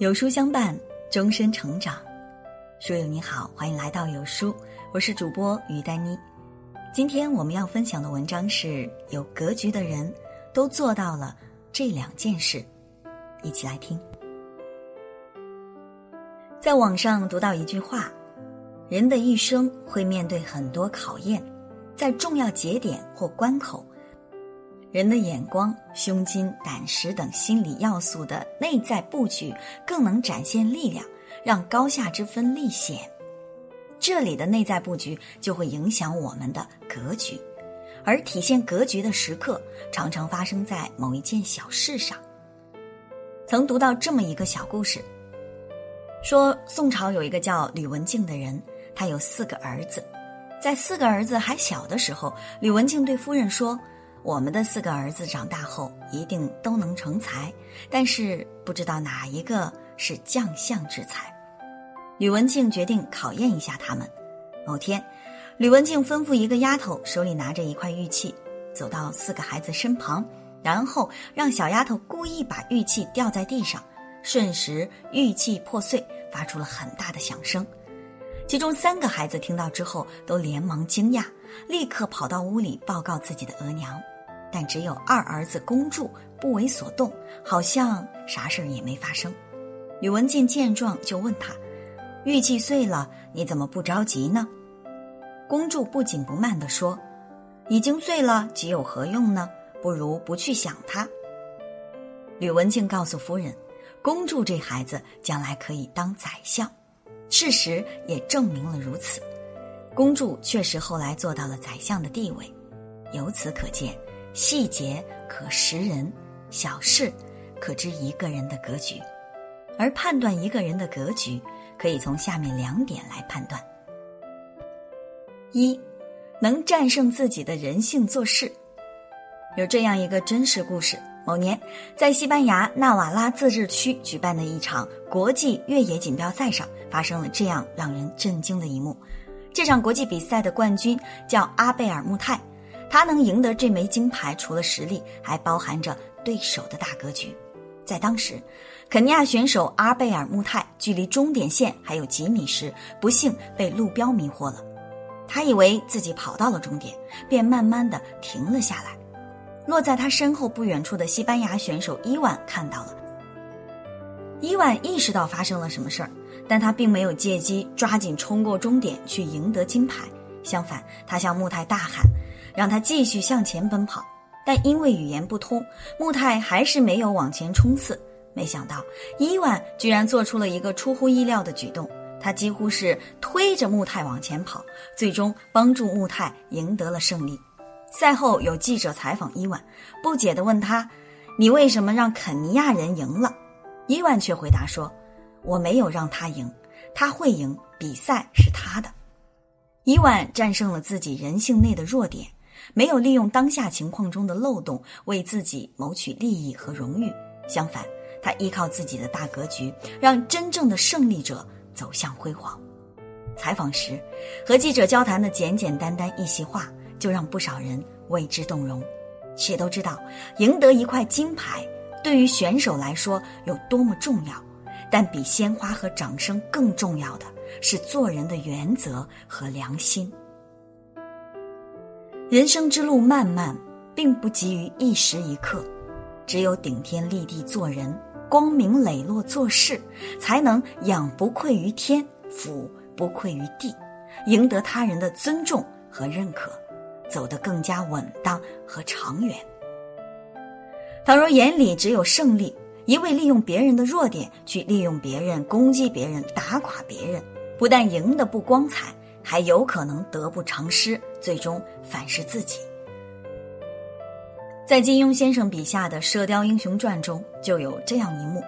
有书相伴，终身成长。书友你好，欢迎来到有书，我是主播于丹妮。今天我们要分享的文章是：有格局的人都做到了这两件事，一起来听。在网上读到一句话：人的一生会面对很多考验，在重要节点或关口。人的眼光、胸襟、胆识等心理要素的内在布局，更能展现力量，让高下之分立显。这里的内在布局就会影响我们的格局，而体现格局的时刻，常常发生在某一件小事上。曾读到这么一个小故事，说宋朝有一个叫吕文静的人，他有四个儿子，在四个儿子还小的时候，吕文静对夫人说。我们的四个儿子长大后一定都能成才，但是不知道哪一个是将相之才。吕文静决定考验一下他们。某天，吕文静吩咐一个丫头手里拿着一块玉器，走到四个孩子身旁，然后让小丫头故意把玉器掉在地上，瞬时玉器破碎，发出了很大的响声。其中三个孩子听到之后都连忙惊讶，立刻跑到屋里报告自己的额娘。但只有二儿子公主不为所动，好像啥事儿也没发生。吕文静见状就问他：“玉器碎了，你怎么不着急呢？”公主不紧不慢地说：“已经碎了，急有何用呢？不如不去想它。”吕文静告诉夫人：“公主这孩子将来可以当宰相。”事实也证明了如此。公主确实后来做到了宰相的地位。由此可见。细节可识人，小事可知一个人的格局，而判断一个人的格局，可以从下面两点来判断：一，能战胜自己的人性做事。有这样一个真实故事：某年，在西班牙纳瓦拉自治区举办的一场国际越野锦标赛上，发生了这样让人震惊的一幕。这场国际比赛的冠军叫阿贝尔穆泰。他能赢得这枚金牌，除了实力，还包含着对手的大格局。在当时，肯尼亚选手阿贝尔穆泰距离终点线还有几米时，不幸被路标迷惑了。他以为自己跑到了终点，便慢慢的停了下来。落在他身后不远处的西班牙选手伊万看到了，伊万意识到发生了什么事儿，但他并没有借机抓紧冲过终点去赢得金牌。相反，他向穆泰大喊。让他继续向前奔跑，但因为语言不通，穆泰还是没有往前冲刺。没想到伊万居然做出了一个出乎意料的举动，他几乎是推着穆泰往前跑，最终帮助穆泰赢得了胜利。赛后有记者采访伊万，不解地问他：“你为什么让肯尼亚人赢了？”伊万却回答说：“我没有让他赢，他会赢，比赛是他的。”伊万战胜了自己人性内的弱点。没有利用当下情况中的漏洞为自己谋取利益和荣誉，相反，他依靠自己的大格局，让真正的胜利者走向辉煌。采访时，和记者交谈的简简单单一席话，就让不少人为之动容。谁都知道，赢得一块金牌对于选手来说有多么重要，但比鲜花和掌声更重要的是做人的原则和良心。人生之路漫漫，并不急于一时一刻，只有顶天立地做人，光明磊落做事，才能仰不愧于天，俯不愧于地，赢得他人的尊重和认可，走得更加稳当和长远。倘若眼里只有胜利，一味利用别人的弱点去利用别人攻击别人打垮别人，不但赢得不光彩。还有可能得不偿失，最终反噬自己。在金庸先生笔下的《射雕英雄传》中，就有这样一幕：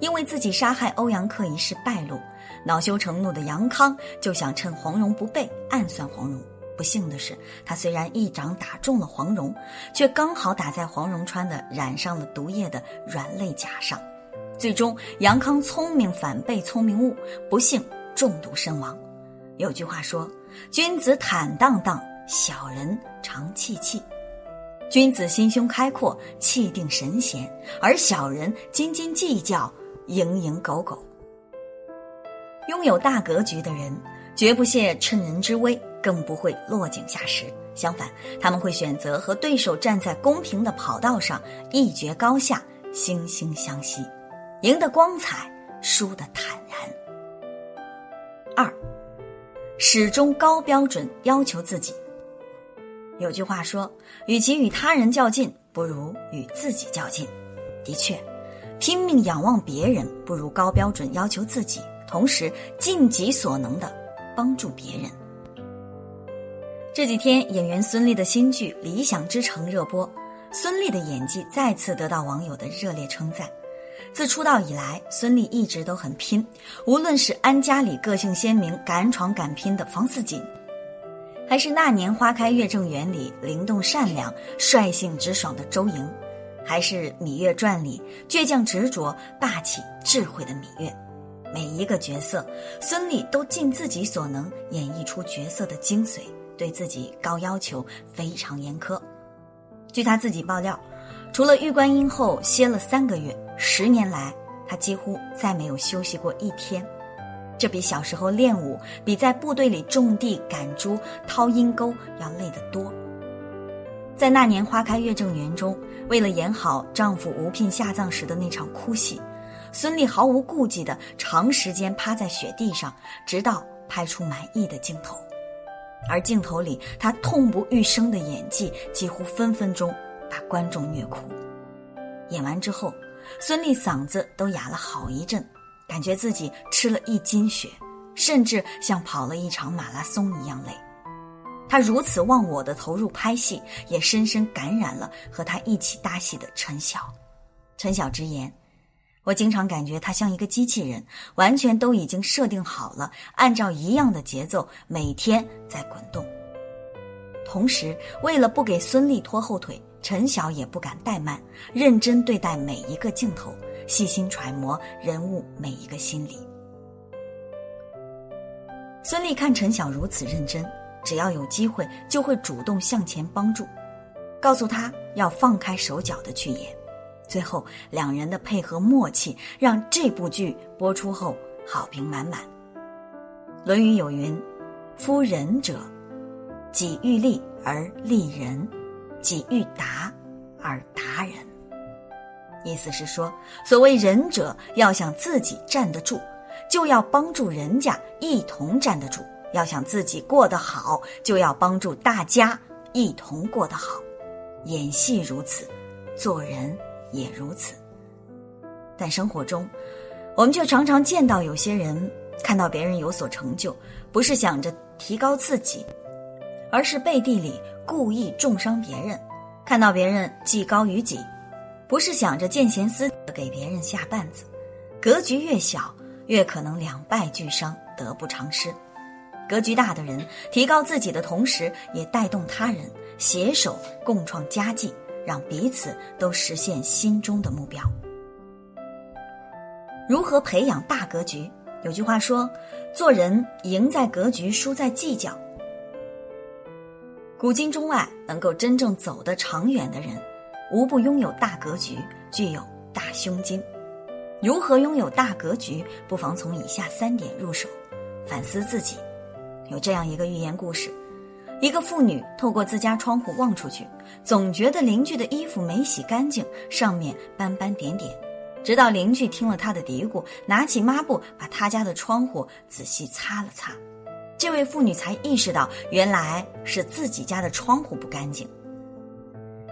因为自己杀害欧阳克一事败露，恼羞成怒的杨康就想趁黄蓉不备暗算黄蓉。不幸的是，他虽然一掌打中了黄蓉，却刚好打在黄蓉穿的染上了毒液的软肋甲上。最终，杨康聪明反被聪明误，不幸中毒身亡。有句话说：“君子坦荡荡，小人常戚戚。”君子心胸开阔，气定神闲，而小人斤斤计较，蝇营狗苟。拥有大格局的人，绝不屑趁人之危，更不会落井下石。相反，他们会选择和对手站在公平的跑道上，一决高下，惺惺相惜，赢得光彩，输得坦然。二，始终高标准要求自己。有句话说：“与其与他人较劲，不如与自己较劲。”的确，拼命仰望别人，不如高标准要求自己，同时尽己所能的帮助别人。这几天，演员孙俪的新剧《理想之城》热播，孙俪的演技再次得到网友的热烈称赞。自出道以来，孙俪一直都很拼，无论是安家里个性鲜明、敢闯敢拼的房似锦，还是那年花开月正圆里灵动善良、率性直爽的周莹，还是《芈月传》里倔强执着、霸气智慧的芈月，每一个角色，孙俪都尽自己所能演绎出角色的精髓。对自己高要求，非常严苛。据他自己爆料，除了玉观音后歇了三个月，十年来他几乎再没有休息过一天。这比小时候练武，比在部队里种地、赶猪、掏阴沟要累得多。在那年花开月正圆中，为了演好丈夫吴聘下葬时的那场哭戏，孙俪毫无顾忌的长时间趴在雪地上，直到拍出满意的镜头。而镜头里，他痛不欲生的演技几乎分分钟把观众虐哭。演完之后，孙俪嗓子都哑了好一阵，感觉自己吃了一斤血，甚至像跑了一场马拉松一样累。他如此忘我的投入拍戏，也深深感染了和他一起搭戏的陈晓。陈晓直言。我经常感觉他像一个机器人，完全都已经设定好了，按照一样的节奏每天在滚动。同时，为了不给孙俪拖后腿，陈晓也不敢怠慢，认真对待每一个镜头，细心揣摩人物每一个心理。孙俪看陈晓如此认真，只要有机会就会主动向前帮助，告诉他要放开手脚的去演。最后，两人的配合默契让这部剧播出后好评满满。《论语》有云：“夫仁者，己欲立而立人，己欲达而达人。”意思是说，所谓仁者，要想自己站得住，就要帮助人家一同站得住；要想自己过得好，就要帮助大家一同过得好。演戏如此，做人。也如此，但生活中，我们却常常见到有些人看到别人有所成就，不是想着提高自己，而是背地里故意重伤别人；看到别人技高于己，不是想着见贤思给别人下绊子。格局越小，越可能两败俱伤，得不偿失。格局大的人，提高自己的同时，也带动他人，携手共创佳绩。让彼此都实现心中的目标。如何培养大格局？有句话说：“做人赢在格局，输在计较。”古今中外，能够真正走得长远的人，无不拥有大格局，具有大胸襟。如何拥有大格局？不妨从以下三点入手，反思自己。有这样一个寓言故事。一个妇女透过自家窗户望出去，总觉得邻居的衣服没洗干净，上面斑斑点点。直到邻居听了她的嘀咕，拿起抹布把他家的窗户仔细擦了擦，这位妇女才意识到，原来是自己家的窗户不干净。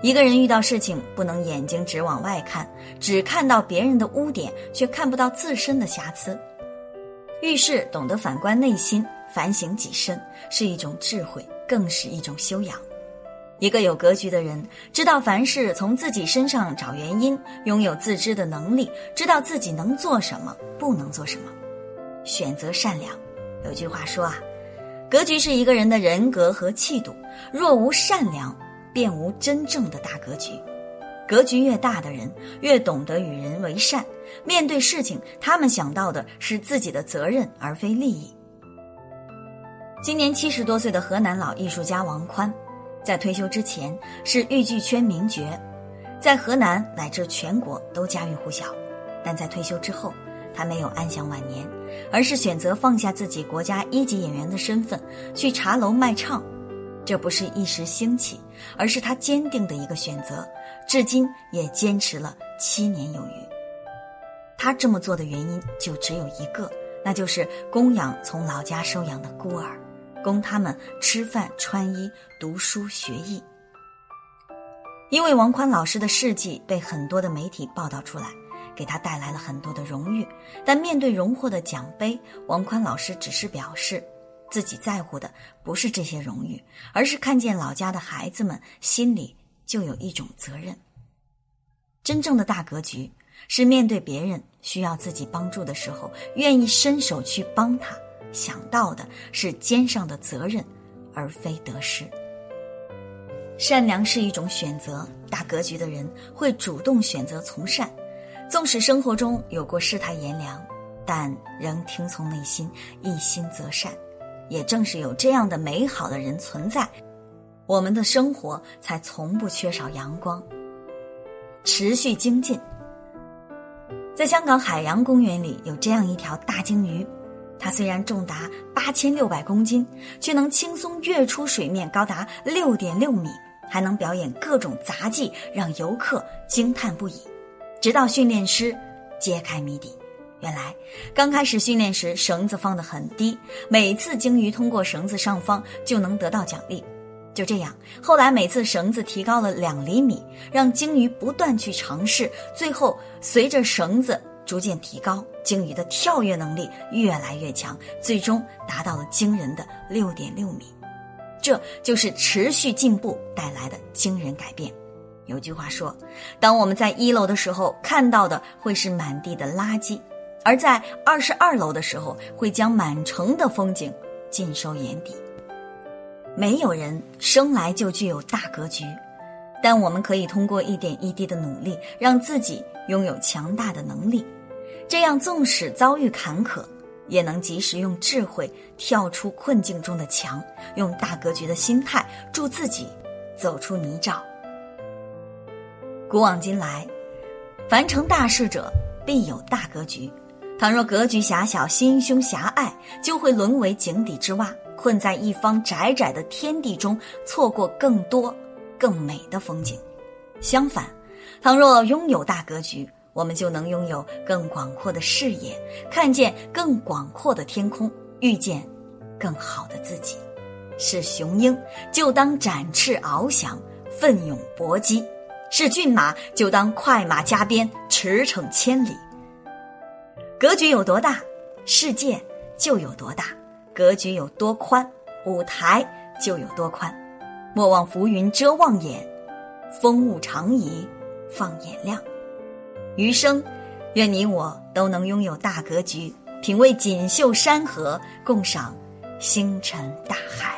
一个人遇到事情，不能眼睛只往外看，只看到别人的污点，却看不到自身的瑕疵。遇事懂得反观内心，反省己身，是一种智慧。更是一种修养。一个有格局的人，知道凡事从自己身上找原因，拥有自知的能力，知道自己能做什么，不能做什么，选择善良。有句话说啊，格局是一个人的人格和气度。若无善良，便无真正的大格局。格局越大的人，越懂得与人为善。面对事情，他们想到的是自己的责任，而非利益。今年七十多岁的河南老艺术家王宽，在退休之前是豫剧圈名角，在河南乃至全国都家喻户晓。但在退休之后，他没有安享晚年，而是选择放下自己国家一级演员的身份，去茶楼卖唱。这不是一时兴起，而是他坚定的一个选择，至今也坚持了七年有余。他这么做的原因就只有一个，那就是供养从老家收养的孤儿，供他们吃饭、穿衣、读书、学艺。因为王宽老师的事迹被很多的媒体报道出来，给他带来了很多的荣誉。但面对荣获的奖杯，王宽老师只是表示，自己在乎的不是这些荣誉，而是看见老家的孩子们心里就有一种责任。真正的大格局是面对别人需要自己帮助的时候，愿意伸手去帮他，想到的是肩上的责任，而非得失。善良是一种选择，大格局的人会主动选择从善，纵使生活中有过世态炎凉，但仍听从内心，一心择善。也正是有这样的美好的人存在，我们的生活才从不缺少阳光。持续精进，在香港海洋公园里有这样一条大鲸鱼，它虽然重达八千六百公斤，却能轻松跃出水面高达六点六米。还能表演各种杂技，让游客惊叹不已。直到训练师揭开谜底，原来刚开始训练时绳子放得很低，每次鲸鱼通过绳子上方就能得到奖励。就这样，后来每次绳子提高了两厘米，让鲸鱼不断去尝试。最后，随着绳子逐渐提高，鲸鱼的跳跃能力越来越强，最终达到了惊人的六点六米。这就是持续进步带来的惊人改变。有句话说：“当我们在一楼的时候，看到的会是满地的垃圾；而在二十二楼的时候，会将满城的风景尽收眼底。”没有人生来就具有大格局，但我们可以通过一点一滴的努力，让自己拥有强大的能力。这样，纵使遭遇坎坷，也能及时用智慧跳出困境中的墙，用大格局的心态助自己走出泥沼。古往今来，凡成大事者必有大格局。倘若格局狭小、心胸狭隘，就会沦为井底之蛙，困在一方窄窄的天地中，错过更多更美的风景。相反，倘若拥有大格局，我们就能拥有更广阔的视野，看见更广阔的天空，遇见更好的自己。是雄鹰，就当展翅翱翔，奋勇搏击；是骏马，就当快马加鞭，驰骋千里。格局有多大，世界就有多大；格局有多宽，舞台就有多宽。莫忘浮云遮望眼，风物长宜放眼量。余生，愿你我都能拥有大格局，品味锦绣山河，共赏星辰大海。